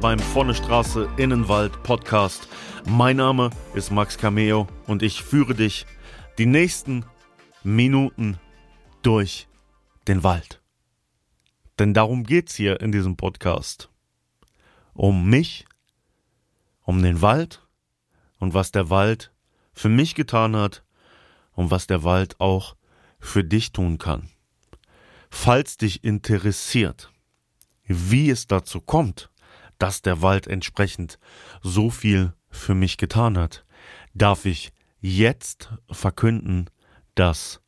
beim Vorne Straße Innenwald Podcast. Mein Name ist Max Cameo und ich führe dich die nächsten Minuten durch den Wald. Denn darum geht's hier in diesem Podcast. Um mich, um den Wald und was der Wald für mich getan hat und was der Wald auch für dich tun kann. Falls dich interessiert, wie es dazu kommt, dass der Wald entsprechend so viel für mich getan hat, darf ich jetzt verkünden, dass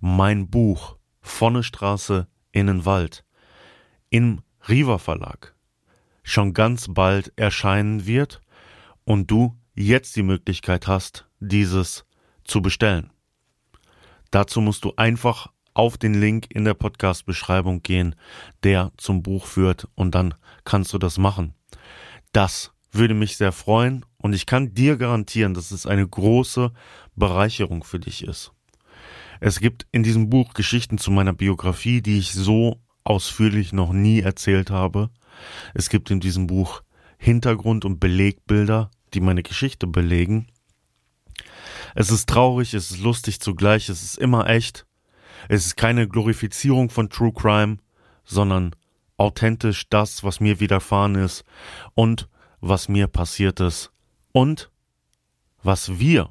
mein Buch Vonne Straße in den Wald im Riva Verlag schon ganz bald erscheinen wird und du jetzt die Möglichkeit hast, dieses zu bestellen. Dazu musst du einfach auf den Link in der Podcast-Beschreibung gehen, der zum Buch führt und dann kannst du das machen. Das würde mich sehr freuen und ich kann dir garantieren, dass es eine große Bereicherung für dich ist. Es gibt in diesem Buch Geschichten zu meiner Biografie, die ich so ausführlich noch nie erzählt habe. Es gibt in diesem Buch Hintergrund- und Belegbilder, die meine Geschichte belegen. Es ist traurig, es ist lustig zugleich, es ist immer echt. Es ist keine Glorifizierung von True Crime, sondern authentisch das, was mir widerfahren ist und was mir passiert ist und was wir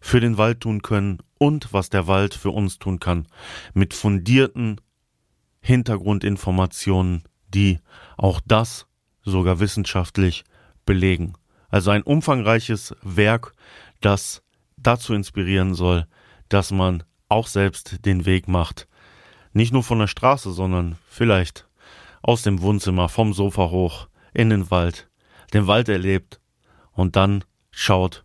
für den Wald tun können und was der Wald für uns tun kann, mit fundierten Hintergrundinformationen, die auch das sogar wissenschaftlich belegen. Also ein umfangreiches Werk, das dazu inspirieren soll, dass man auch selbst den Weg macht. Nicht nur von der Straße, sondern vielleicht aus dem Wohnzimmer, vom Sofa hoch, in den Wald, den Wald erlebt und dann schaut,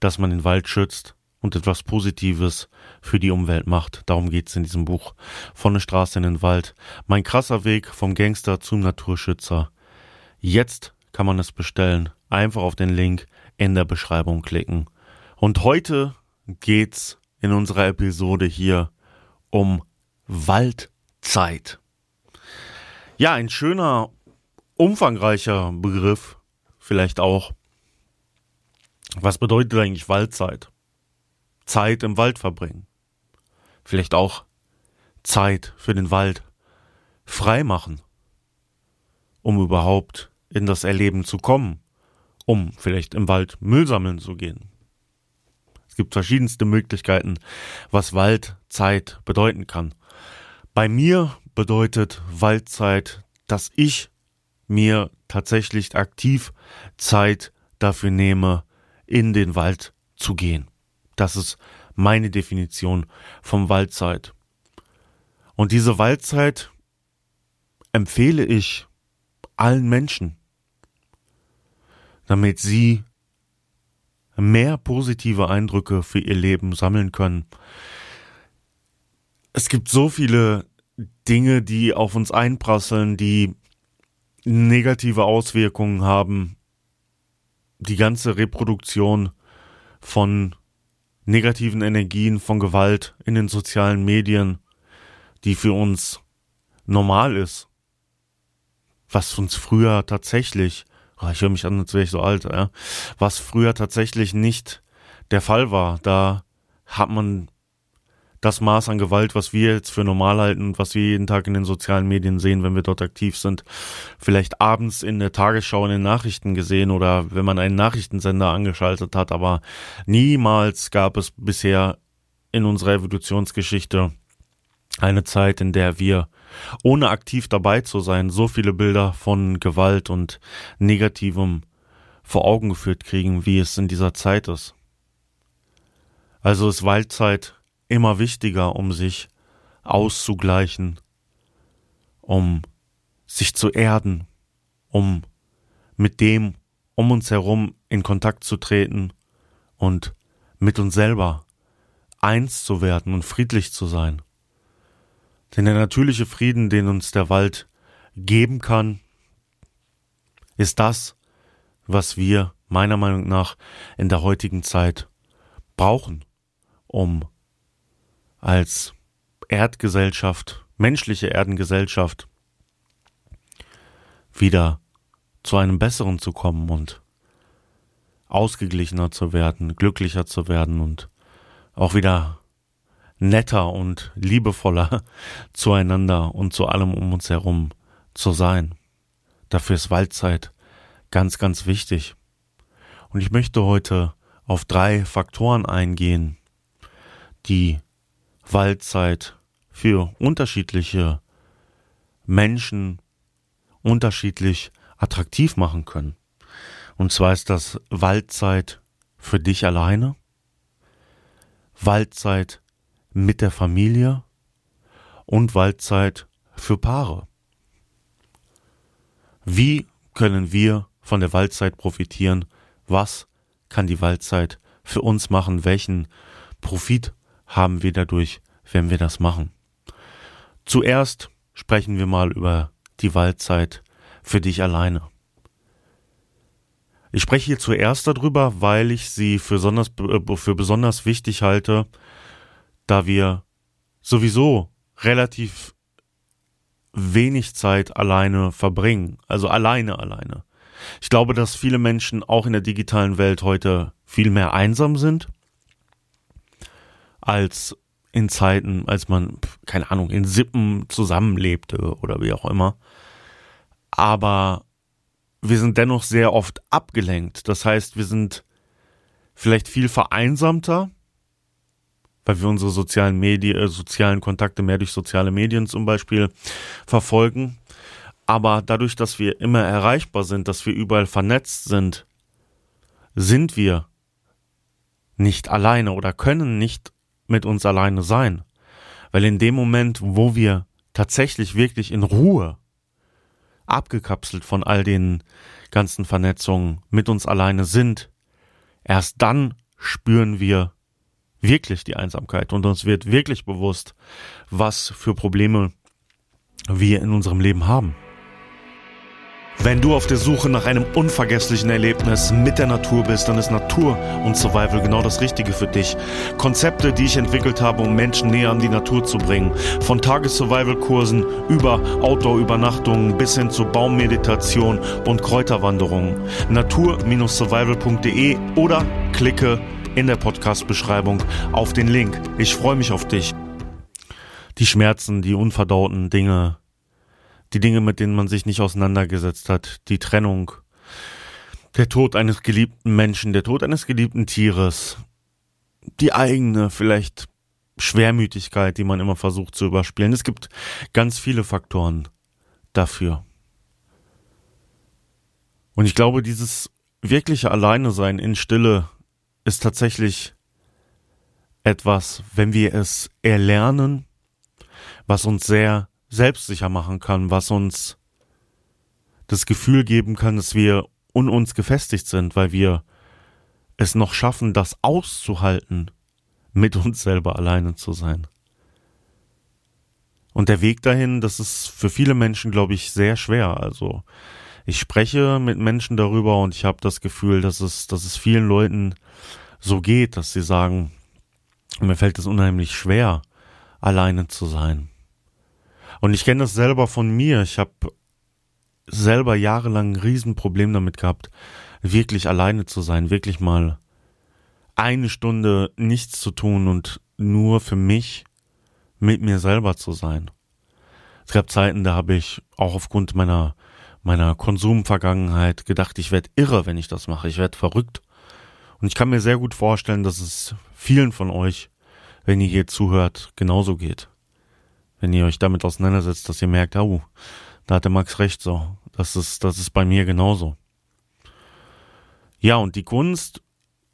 dass man den Wald schützt und etwas Positives für die Umwelt macht. Darum geht's in diesem Buch. Von der Straße in den Wald. Mein krasser Weg vom Gangster zum Naturschützer. Jetzt kann man es bestellen. Einfach auf den Link in der Beschreibung klicken. Und heute geht's in unserer Episode hier um Waldzeit. Ja, ein schöner, umfangreicher Begriff, vielleicht auch. Was bedeutet eigentlich Waldzeit? Zeit im Wald verbringen. Vielleicht auch Zeit für den Wald frei machen, um überhaupt in das Erleben zu kommen, um vielleicht im Wald Müll sammeln zu gehen. Es gibt verschiedenste Möglichkeiten, was Waldzeit bedeuten kann. Bei mir bedeutet Waldzeit, dass ich mir tatsächlich aktiv Zeit dafür nehme, in den Wald zu gehen. Das ist meine Definition vom Waldzeit. Und diese Waldzeit empfehle ich allen Menschen, damit sie mehr positive Eindrücke für ihr Leben sammeln können. Es gibt so viele Dinge, die auf uns einprasseln, die negative Auswirkungen haben. Die ganze Reproduktion von negativen Energien von Gewalt in den sozialen Medien, die für uns normal ist. Was uns früher tatsächlich, oh, ich höre mich an, als wäre ich so alt, ja, was früher tatsächlich nicht der Fall war. Da hat man das Maß an Gewalt, was wir jetzt für normal halten und was wir jeden Tag in den sozialen Medien sehen, wenn wir dort aktiv sind, vielleicht abends in der Tagesschau in den Nachrichten gesehen oder wenn man einen Nachrichtensender angeschaltet hat, aber niemals gab es bisher in unserer Evolutionsgeschichte eine Zeit, in der wir, ohne aktiv dabei zu sein, so viele Bilder von Gewalt und Negativem vor Augen geführt kriegen, wie es in dieser Zeit ist. Also ist Waldzeit immer wichtiger, um sich auszugleichen, um sich zu erden, um mit dem um uns herum in Kontakt zu treten und mit uns selber eins zu werden und friedlich zu sein. Denn der natürliche Frieden, den uns der Wald geben kann, ist das, was wir meiner Meinung nach in der heutigen Zeit brauchen, um als Erdgesellschaft, menschliche Erdengesellschaft, wieder zu einem besseren zu kommen und ausgeglichener zu werden, glücklicher zu werden und auch wieder netter und liebevoller zueinander und zu allem um uns herum zu sein. Dafür ist Waldzeit ganz, ganz wichtig. Und ich möchte heute auf drei Faktoren eingehen, die Waldzeit für unterschiedliche Menschen unterschiedlich attraktiv machen können. Und zwar ist das Waldzeit für dich alleine, Waldzeit mit der Familie und Waldzeit für Paare. Wie können wir von der Waldzeit profitieren? Was kann die Waldzeit für uns machen? Welchen Profit haben wir dadurch, wenn wir das machen? Zuerst sprechen wir mal über die Waldzeit für dich alleine. Ich spreche hier zuerst darüber, weil ich sie für besonders, äh, für besonders wichtig halte, da wir sowieso relativ wenig Zeit alleine verbringen, also alleine alleine. Ich glaube, dass viele Menschen auch in der digitalen Welt heute viel mehr einsam sind als in Zeiten, als man, keine Ahnung, in Sippen zusammenlebte oder wie auch immer. Aber wir sind dennoch sehr oft abgelenkt. Das heißt, wir sind vielleicht viel vereinsamter, weil wir unsere sozialen Medien, äh, sozialen Kontakte mehr durch soziale Medien zum Beispiel verfolgen. Aber dadurch, dass wir immer erreichbar sind, dass wir überall vernetzt sind, sind wir nicht alleine oder können nicht mit uns alleine sein. Weil in dem Moment, wo wir tatsächlich wirklich in Ruhe abgekapselt von all den ganzen Vernetzungen mit uns alleine sind, erst dann spüren wir wirklich die Einsamkeit und uns wird wirklich bewusst, was für Probleme wir in unserem Leben haben. Wenn du auf der Suche nach einem unvergesslichen Erlebnis mit der Natur bist, dann ist Natur und Survival genau das Richtige für dich. Konzepte, die ich entwickelt habe, um Menschen näher an die Natur zu bringen. Von Tages-Survival-Kursen über Outdoor-Übernachtungen bis hin zu Baummeditation und Kräuterwanderungen. Natur-survival.de oder klicke in der Podcast-Beschreibung auf den Link. Ich freue mich auf dich. Die Schmerzen, die unverdauten Dinge, die Dinge, mit denen man sich nicht auseinandergesetzt hat, die Trennung, der Tod eines geliebten Menschen, der Tod eines geliebten Tieres, die eigene vielleicht Schwermütigkeit, die man immer versucht zu überspielen. Es gibt ganz viele Faktoren dafür. Und ich glaube, dieses wirkliche Alleine sein in Stille ist tatsächlich etwas, wenn wir es erlernen, was uns sehr selbstsicher machen kann, was uns das Gefühl geben kann, dass wir un uns gefestigt sind, weil wir es noch schaffen, das auszuhalten, mit uns selber alleine zu sein. Und der Weg dahin, das ist für viele Menschen, glaube ich, sehr schwer. Also ich spreche mit Menschen darüber und ich habe das Gefühl, dass es, dass es vielen Leuten so geht, dass sie sagen, mir fällt es unheimlich schwer, alleine zu sein. Und ich kenne das selber von mir. Ich habe selber jahrelang ein Riesenproblem damit gehabt, wirklich alleine zu sein, wirklich mal eine Stunde nichts zu tun und nur für mich mit mir selber zu sein. Es gab Zeiten, da habe ich auch aufgrund meiner meiner Konsumvergangenheit gedacht, ich werde irre, wenn ich das mache. Ich werde verrückt. Und ich kann mir sehr gut vorstellen, dass es vielen von euch, wenn ihr hier zuhört, genauso geht wenn ihr euch damit auseinandersetzt, dass ihr merkt, oh, da hatte Max recht so. Das ist, das ist bei mir genauso. Ja, und die Kunst,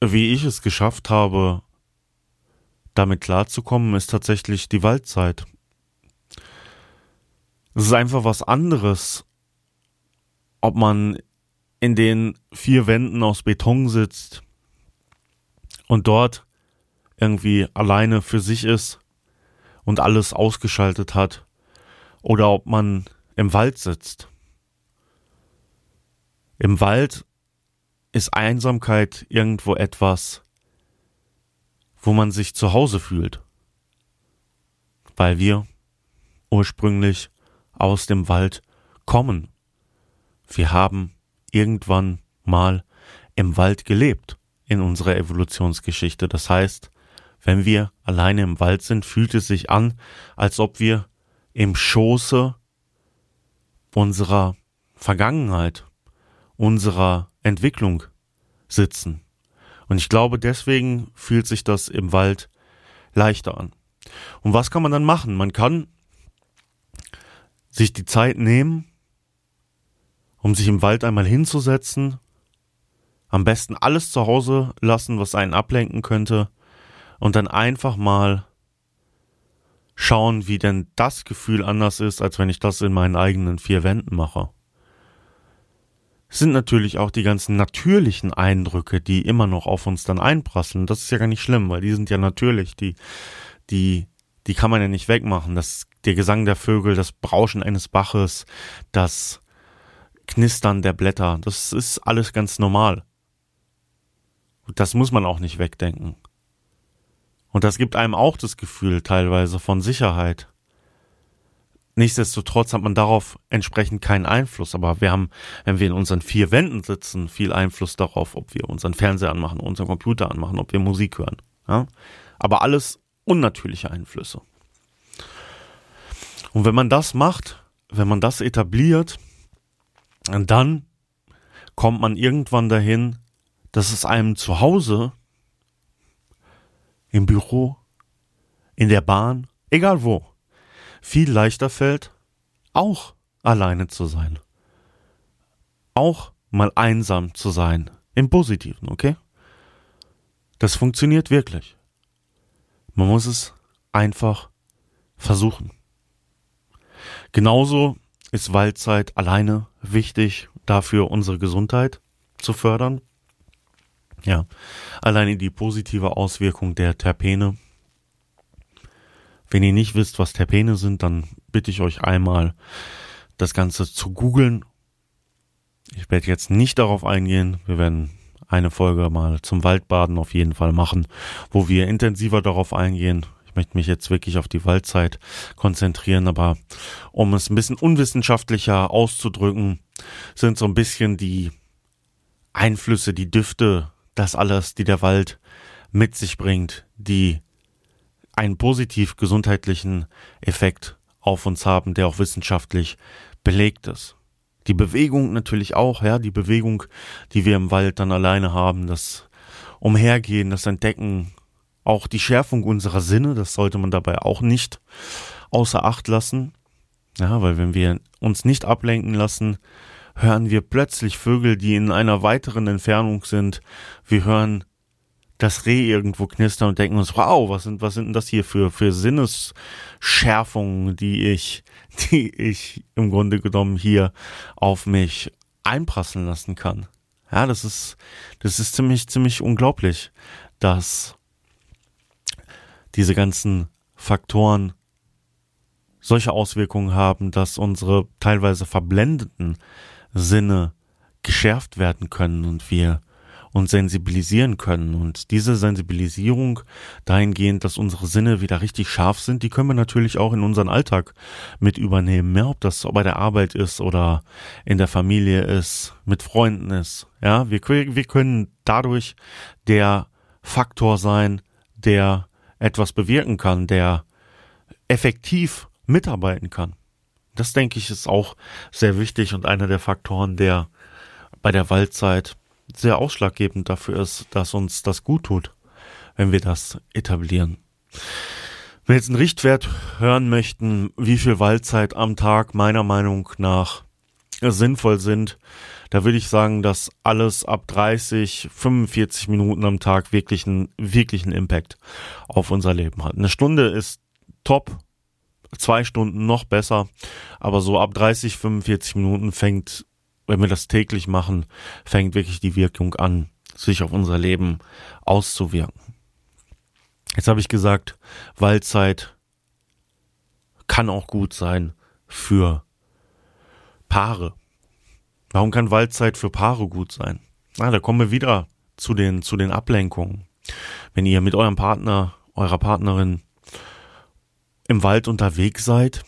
wie ich es geschafft habe, damit klarzukommen, ist tatsächlich die Waldzeit. Es ist einfach was anderes, ob man in den vier Wänden aus Beton sitzt und dort irgendwie alleine für sich ist und alles ausgeschaltet hat oder ob man im Wald sitzt. Im Wald ist Einsamkeit irgendwo etwas, wo man sich zu Hause fühlt, weil wir ursprünglich aus dem Wald kommen. Wir haben irgendwann mal im Wald gelebt in unserer Evolutionsgeschichte. Das heißt, wenn wir alleine im Wald sind, fühlt es sich an, als ob wir im Schoße unserer Vergangenheit, unserer Entwicklung sitzen. Und ich glaube, deswegen fühlt sich das im Wald leichter an. Und was kann man dann machen? Man kann sich die Zeit nehmen, um sich im Wald einmal hinzusetzen, am besten alles zu Hause lassen, was einen ablenken könnte, und dann einfach mal schauen, wie denn das Gefühl anders ist, als wenn ich das in meinen eigenen vier Wänden mache. Es sind natürlich auch die ganzen natürlichen Eindrücke, die immer noch auf uns dann einprasseln. Das ist ja gar nicht schlimm, weil die sind ja natürlich, die, die, die kann man ja nicht wegmachen. Das, der Gesang der Vögel, das Brauschen eines Baches, das Knistern der Blätter, das ist alles ganz normal. Und das muss man auch nicht wegdenken. Und das gibt einem auch das Gefühl teilweise von Sicherheit. Nichtsdestotrotz hat man darauf entsprechend keinen Einfluss. Aber wir haben, wenn wir in unseren vier Wänden sitzen, viel Einfluss darauf, ob wir unseren Fernseher anmachen, unseren Computer anmachen, ob wir Musik hören. Ja? Aber alles unnatürliche Einflüsse. Und wenn man das macht, wenn man das etabliert, dann kommt man irgendwann dahin, dass es einem zu Hause im Büro, in der Bahn, egal wo, viel leichter fällt, auch alleine zu sein. Auch mal einsam zu sein. Im Positiven, okay? Das funktioniert wirklich. Man muss es einfach versuchen. Genauso ist Waldzeit alleine wichtig, dafür unsere Gesundheit zu fördern. Ja, alleine die positive Auswirkung der Terpene. Wenn ihr nicht wisst, was Terpene sind, dann bitte ich euch einmal, das Ganze zu googeln. Ich werde jetzt nicht darauf eingehen. Wir werden eine Folge mal zum Waldbaden auf jeden Fall machen, wo wir intensiver darauf eingehen. Möchte mich jetzt wirklich auf die Waldzeit konzentrieren, aber um es ein bisschen unwissenschaftlicher auszudrücken, sind so ein bisschen die Einflüsse, die Düfte, das alles, die der Wald mit sich bringt, die einen positiv gesundheitlichen Effekt auf uns haben, der auch wissenschaftlich belegt ist. Die Bewegung natürlich auch, ja, die Bewegung, die wir im Wald dann alleine haben, das Umhergehen, das Entdecken, auch die Schärfung unserer Sinne, das sollte man dabei auch nicht außer Acht lassen. Ja, weil wenn wir uns nicht ablenken lassen, hören wir plötzlich Vögel, die in einer weiteren Entfernung sind. Wir hören das Reh irgendwo knistern und denken uns, wow, was sind, was sind denn das hier für, für Sinnesschärfungen, die ich, die ich im Grunde genommen hier auf mich einprasseln lassen kann. Ja, das ist, das ist ziemlich, ziemlich unglaublich, dass diese ganzen Faktoren solche Auswirkungen haben, dass unsere teilweise verblendeten Sinne geschärft werden können und wir uns sensibilisieren können. Und diese Sensibilisierung dahingehend, dass unsere Sinne wieder richtig scharf sind, die können wir natürlich auch in unseren Alltag mit übernehmen. Ja, ob das bei der Arbeit ist oder in der Familie ist, mit Freunden ist. Ja, wir, wir können dadurch der Faktor sein, der etwas bewirken kann, der effektiv mitarbeiten kann. Das denke ich ist auch sehr wichtig und einer der Faktoren, der bei der Waldzeit sehr ausschlaggebend dafür ist, dass uns das gut tut, wenn wir das etablieren. Wenn wir jetzt einen Richtwert hören möchten, wie viel Waldzeit am Tag meiner Meinung nach sinnvoll sind, da würde ich sagen, dass alles ab 30, 45 Minuten am Tag wirklich einen wirklichen Impact auf unser Leben hat. Eine Stunde ist top, zwei Stunden noch besser, aber so ab 30, 45 Minuten fängt wenn wir das täglich machen, fängt wirklich die Wirkung an, sich auf unser Leben auszuwirken. Jetzt habe ich gesagt, Waldzeit kann auch gut sein für Paare. Warum kann Waldzeit für Paare gut sein? Na, da kommen wir wieder zu den, zu den Ablenkungen. Wenn ihr mit eurem Partner, eurer Partnerin im Wald unterwegs seid,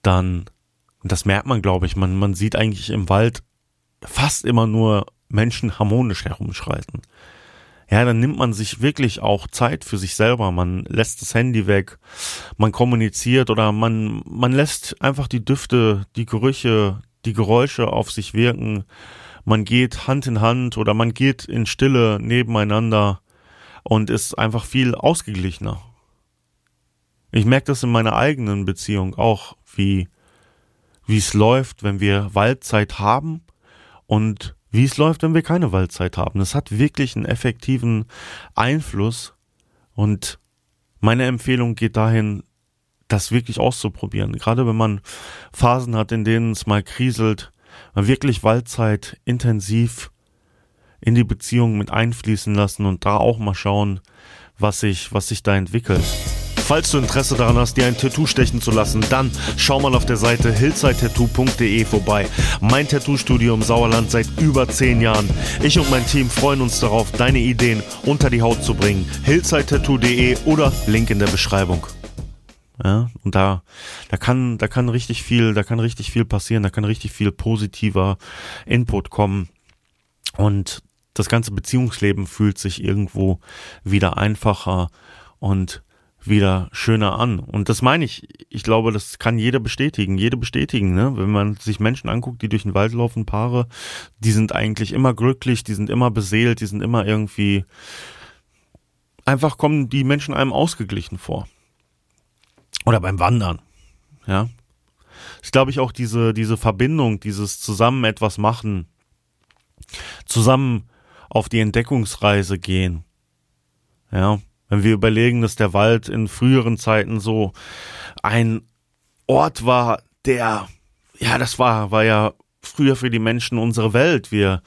dann, das merkt man, glaube ich, man, man sieht eigentlich im Wald fast immer nur Menschen harmonisch herumschreiten. Ja, dann nimmt man sich wirklich auch Zeit für sich selber. Man lässt das Handy weg, man kommuniziert oder man, man lässt einfach die Düfte, die Gerüche, die Geräusche auf sich wirken. Man geht Hand in Hand oder man geht in Stille nebeneinander und ist einfach viel ausgeglichener. Ich merke das in meiner eigenen Beziehung auch, wie, wie es läuft, wenn wir Waldzeit haben und wie es läuft, wenn wir keine Waldzeit haben. Das hat wirklich einen effektiven Einfluss und meine Empfehlung geht dahin, das wirklich auszuprobieren. Gerade wenn man Phasen hat, in denen es mal kriselt, man wirklich Waldzeit intensiv in die Beziehung mit einfließen lassen und da auch mal schauen, was sich, was sich da entwickelt. Falls du Interesse daran hast, dir ein Tattoo stechen zu lassen, dann schau mal auf der Seite hillsidetattoo.de vorbei. Mein Tattoo-Studio im Sauerland seit über zehn Jahren. Ich und mein Team freuen uns darauf, deine Ideen unter die Haut zu bringen. hillsidetattoo.de oder Link in der Beschreibung. Ja, und da, da kann, da kann richtig viel, da kann richtig viel passieren, da kann richtig viel positiver Input kommen. Und das ganze Beziehungsleben fühlt sich irgendwo wieder einfacher und wieder schöner an. Und das meine ich, ich glaube, das kann jeder bestätigen, jede bestätigen, ne? Wenn man sich Menschen anguckt, die durch den Wald laufen, Paare, die sind eigentlich immer glücklich, die sind immer beseelt, die sind immer irgendwie, einfach kommen die Menschen einem ausgeglichen vor. Oder beim Wandern, ja. Ich glaube ich auch diese, diese Verbindung, dieses zusammen etwas machen, zusammen auf die Entdeckungsreise gehen, ja, wenn wir überlegen, dass der Wald in früheren Zeiten so ein Ort war, der, ja, das war, war ja früher für die Menschen unsere Welt. Wir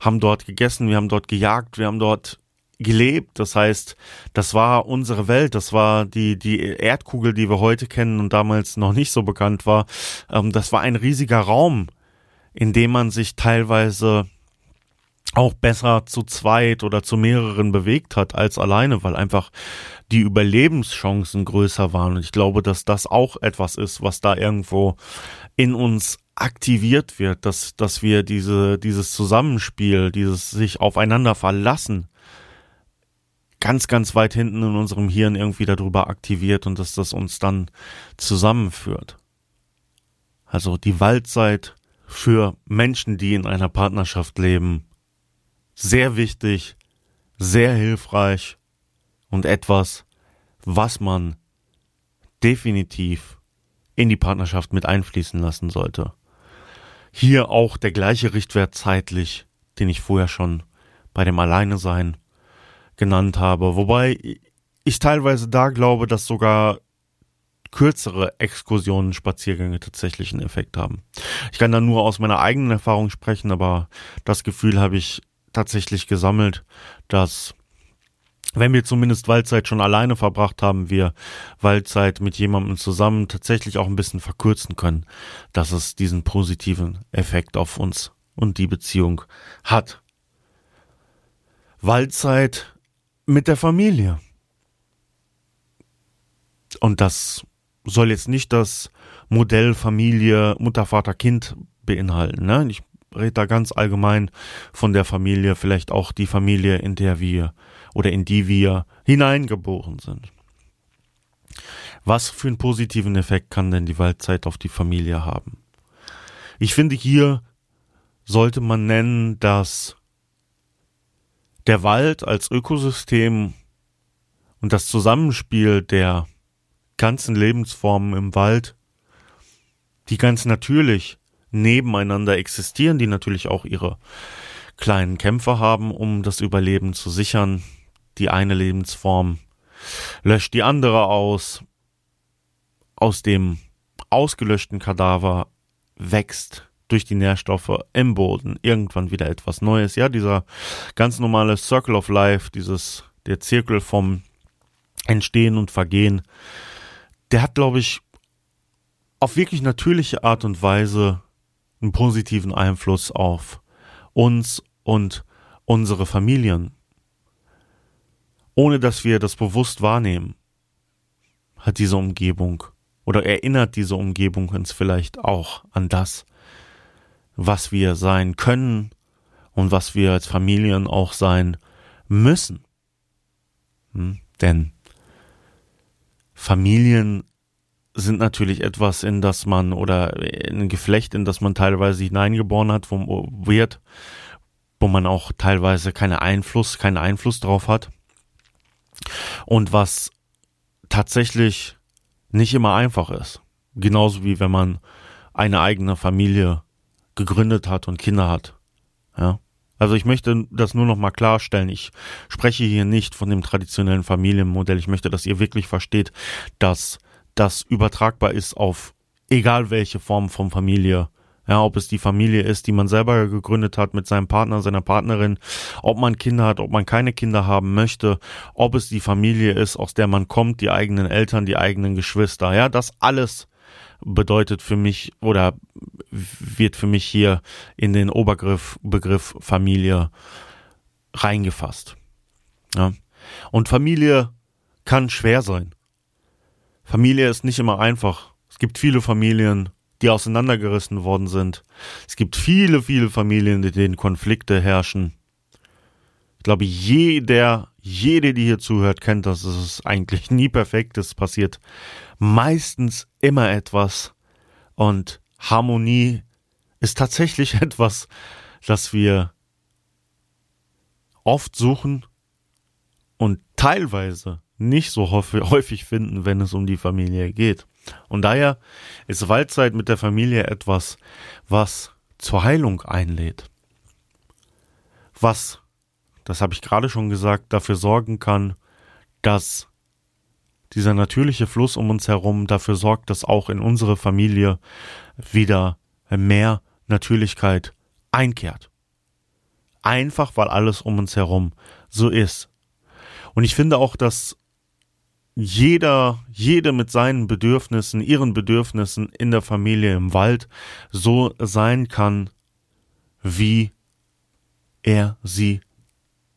haben dort gegessen, wir haben dort gejagt, wir haben dort gelebt. Das heißt, das war unsere Welt, das war die, die Erdkugel, die wir heute kennen und damals noch nicht so bekannt war. Ähm, das war ein riesiger Raum, in dem man sich teilweise auch besser zu zweit oder zu mehreren bewegt hat als alleine, weil einfach die Überlebenschancen größer waren. Und ich glaube, dass das auch etwas ist, was da irgendwo in uns aktiviert wird, dass, dass wir diese, dieses Zusammenspiel, dieses sich aufeinander verlassen, ganz, ganz weit hinten in unserem Hirn irgendwie darüber aktiviert und dass das uns dann zusammenführt. Also die Waldzeit für Menschen, die in einer Partnerschaft leben, sehr wichtig, sehr hilfreich und etwas, was man definitiv in die Partnerschaft mit einfließen lassen sollte. Hier auch der gleiche Richtwert zeitlich, den ich vorher schon bei dem Alleine sein genannt habe, wobei ich teilweise da glaube, dass sogar kürzere Exkursionen, Spaziergänge tatsächlich einen Effekt haben. Ich kann da nur aus meiner eigenen Erfahrung sprechen, aber das Gefühl habe ich tatsächlich gesammelt, dass wenn wir zumindest Waldzeit schon alleine verbracht haben, wir Waldzeit mit jemandem zusammen tatsächlich auch ein bisschen verkürzen können, dass es diesen positiven Effekt auf uns und die Beziehung hat. Waldzeit mit der Familie. Und das soll jetzt nicht das Modell Familie Mutter, Vater, Kind beinhalten. Ne? Ich rede da ganz allgemein von der Familie, vielleicht auch die Familie, in der wir oder in die wir hineingeboren sind. Was für einen positiven Effekt kann denn die Waldzeit auf die Familie haben? Ich finde, hier sollte man nennen, dass der Wald als Ökosystem und das Zusammenspiel der ganzen Lebensformen im Wald, die ganz natürlich nebeneinander existieren, die natürlich auch ihre kleinen Kämpfe haben, um das Überleben zu sichern. Die eine Lebensform löscht die andere aus. Aus dem ausgelöschten Kadaver wächst durch die Nährstoffe im Boden irgendwann wieder etwas Neues. Ja, dieser ganz normale Circle of Life, dieses, der Zirkel vom Entstehen und Vergehen, der hat, glaube ich, auf wirklich natürliche Art und Weise einen positiven Einfluss auf uns und unsere Familien. Ohne dass wir das bewusst wahrnehmen, hat diese Umgebung oder erinnert diese Umgebung uns vielleicht auch an das, was wir sein können und was wir als Familien auch sein müssen. Hm? Denn Familien sind natürlich etwas, in das man oder in ein Geflecht, in das man teilweise hineingeboren hat, wo wird, wo man auch teilweise keinen Einfluss, keinen Einfluss drauf hat. Und was tatsächlich nicht immer einfach ist. Genauso wie wenn man eine eigene Familie gegründet hat und Kinder hat. Ja. Also ich möchte das nur noch mal klarstellen. Ich spreche hier nicht von dem traditionellen Familienmodell. Ich möchte, dass ihr wirklich versteht, dass das übertragbar ist auf egal welche Form von Familie. Ja, ob es die Familie ist, die man selber gegründet hat mit seinem Partner, seiner Partnerin, ob man Kinder hat, ob man keine Kinder haben möchte, ob es die Familie ist, aus der man kommt, die eigenen Eltern, die eigenen Geschwister. Ja, das alles bedeutet für mich oder wird für mich hier in den Obergriff Begriff Familie reingefasst. Ja. Und Familie kann schwer sein. Familie ist nicht immer einfach. Es gibt viele Familien, die auseinandergerissen worden sind. Es gibt viele, viele Familien, in denen Konflikte herrschen. Ich glaube, jeder, jede, die hier zuhört, kennt das. Es ist eigentlich nie perfekt. Es passiert meistens immer etwas. Und Harmonie ist tatsächlich etwas, das wir oft suchen und teilweise nicht so häufig finden, wenn es um die Familie geht. Und daher ist Waldzeit mit der Familie etwas, was zur Heilung einlädt. Was, das habe ich gerade schon gesagt, dafür sorgen kann, dass dieser natürliche Fluss um uns herum dafür sorgt, dass auch in unsere Familie wieder mehr Natürlichkeit einkehrt. Einfach weil alles um uns herum so ist. Und ich finde auch, dass jeder, jede mit seinen Bedürfnissen, ihren Bedürfnissen in der Familie im Wald so sein kann, wie er sie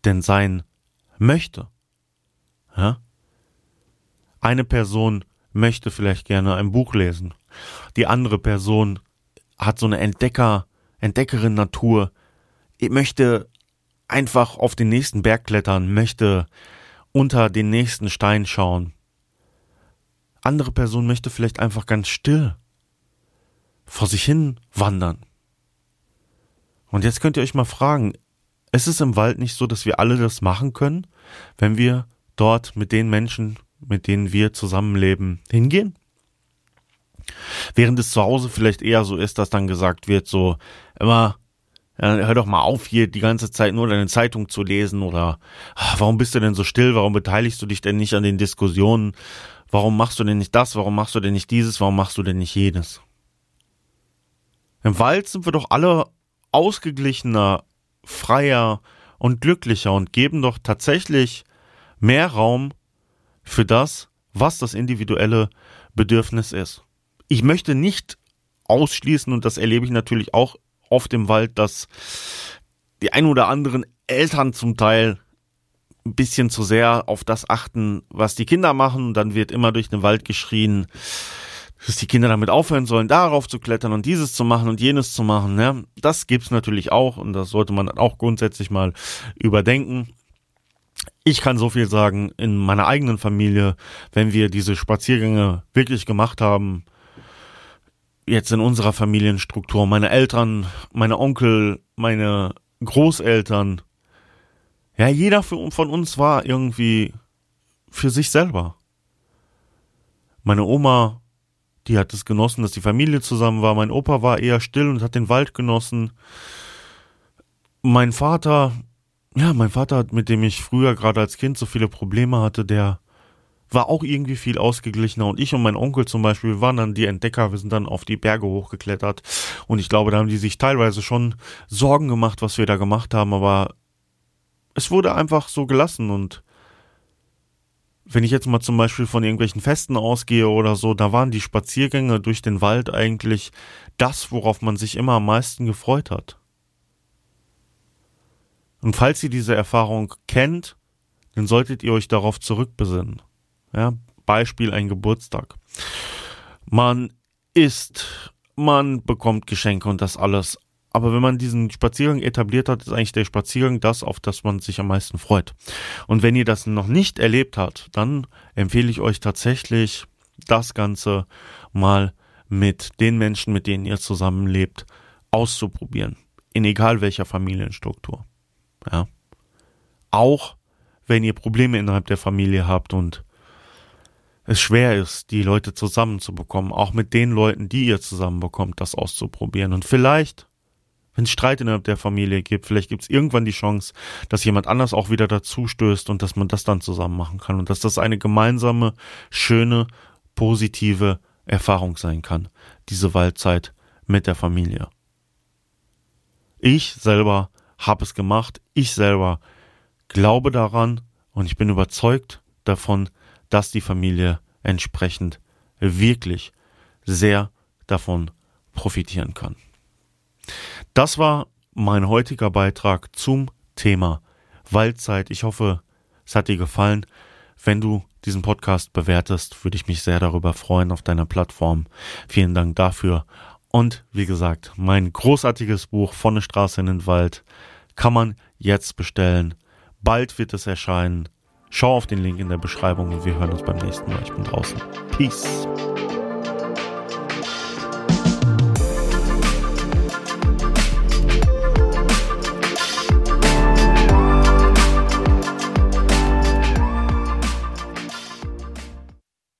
denn sein möchte. Ja? Eine Person möchte vielleicht gerne ein Buch lesen. Die andere Person hat so eine Entdecker, Entdeckerin Natur, möchte einfach auf den nächsten Berg klettern, möchte unter den nächsten Stein schauen. Andere Person möchte vielleicht einfach ganz still vor sich hin wandern. Und jetzt könnt ihr euch mal fragen, ist es im Wald nicht so, dass wir alle das machen können, wenn wir dort mit den Menschen, mit denen wir zusammenleben, hingehen? Während es zu Hause vielleicht eher so ist, dass dann gesagt wird, so immer, hör doch mal auf, hier die ganze Zeit nur deine Zeitung zu lesen oder ach, warum bist du denn so still, warum beteiligst du dich denn nicht an den Diskussionen, warum machst du denn nicht das, warum machst du denn nicht dieses, warum machst du denn nicht jenes? Im Wald sind wir doch alle ausgeglichener, freier und glücklicher und geben doch tatsächlich mehr Raum für das, was das individuelle Bedürfnis ist. Ich möchte nicht ausschließen, und das erlebe ich natürlich auch oft im Wald, dass die ein oder anderen Eltern zum Teil ein bisschen zu sehr auf das achten, was die Kinder machen. Dann wird immer durch den Wald geschrien, dass die Kinder damit aufhören sollen, darauf zu klettern und dieses zu machen und jenes zu machen. Ja, das gibt's natürlich auch und das sollte man auch grundsätzlich mal überdenken. Ich kann so viel sagen, in meiner eigenen Familie, wenn wir diese Spaziergänge wirklich gemacht haben, jetzt in unserer Familienstruktur, meine Eltern, meine Onkel, meine Großeltern, ja, jeder von uns war irgendwie für sich selber. Meine Oma, die hat es genossen, dass die Familie zusammen war. Mein Opa war eher still und hat den Wald genossen. Mein Vater, ja, mein Vater, mit dem ich früher gerade als Kind so viele Probleme hatte, der war auch irgendwie viel ausgeglichener. Und ich und mein Onkel zum Beispiel, waren dann die Entdecker, wir sind dann auf die Berge hochgeklettert. Und ich glaube, da haben die sich teilweise schon Sorgen gemacht, was wir da gemacht haben, aber es wurde einfach so gelassen und wenn ich jetzt mal zum Beispiel von irgendwelchen Festen ausgehe oder so, da waren die Spaziergänge durch den Wald eigentlich das, worauf man sich immer am meisten gefreut hat. Und falls ihr diese Erfahrung kennt, dann solltet ihr euch darauf zurückbesinnen. Ja, Beispiel ein Geburtstag. Man isst, man bekommt Geschenke und das alles. Aber wenn man diesen Spaziergang etabliert hat, ist eigentlich der Spaziergang das, auf das man sich am meisten freut. Und wenn ihr das noch nicht erlebt habt, dann empfehle ich euch tatsächlich, das Ganze mal mit den Menschen, mit denen ihr zusammenlebt, auszuprobieren. In egal welcher Familienstruktur. Ja. Auch wenn ihr Probleme innerhalb der Familie habt und es schwer ist, die Leute zusammenzubekommen, auch mit den Leuten, die ihr zusammenbekommt, das auszuprobieren. Und vielleicht, wenn es Streit innerhalb der Familie gibt, vielleicht gibt es irgendwann die Chance, dass jemand anders auch wieder dazu stößt und dass man das dann zusammen machen kann und dass das eine gemeinsame, schöne, positive Erfahrung sein kann, diese Waldzeit mit der Familie. Ich selber habe es gemacht, ich selber glaube daran und ich bin überzeugt davon, dass die Familie entsprechend wirklich sehr davon profitieren kann. Das war mein heutiger Beitrag zum Thema Waldzeit. Ich hoffe, es hat dir gefallen. Wenn du diesen Podcast bewertest, würde ich mich sehr darüber freuen auf deiner Plattform. Vielen Dank dafür. Und wie gesagt, mein großartiges Buch von der Straße in den Wald kann man jetzt bestellen. Bald wird es erscheinen. Schau auf den Link in der Beschreibung und wir hören uns beim nächsten Mal. Ich bin draußen. Peace.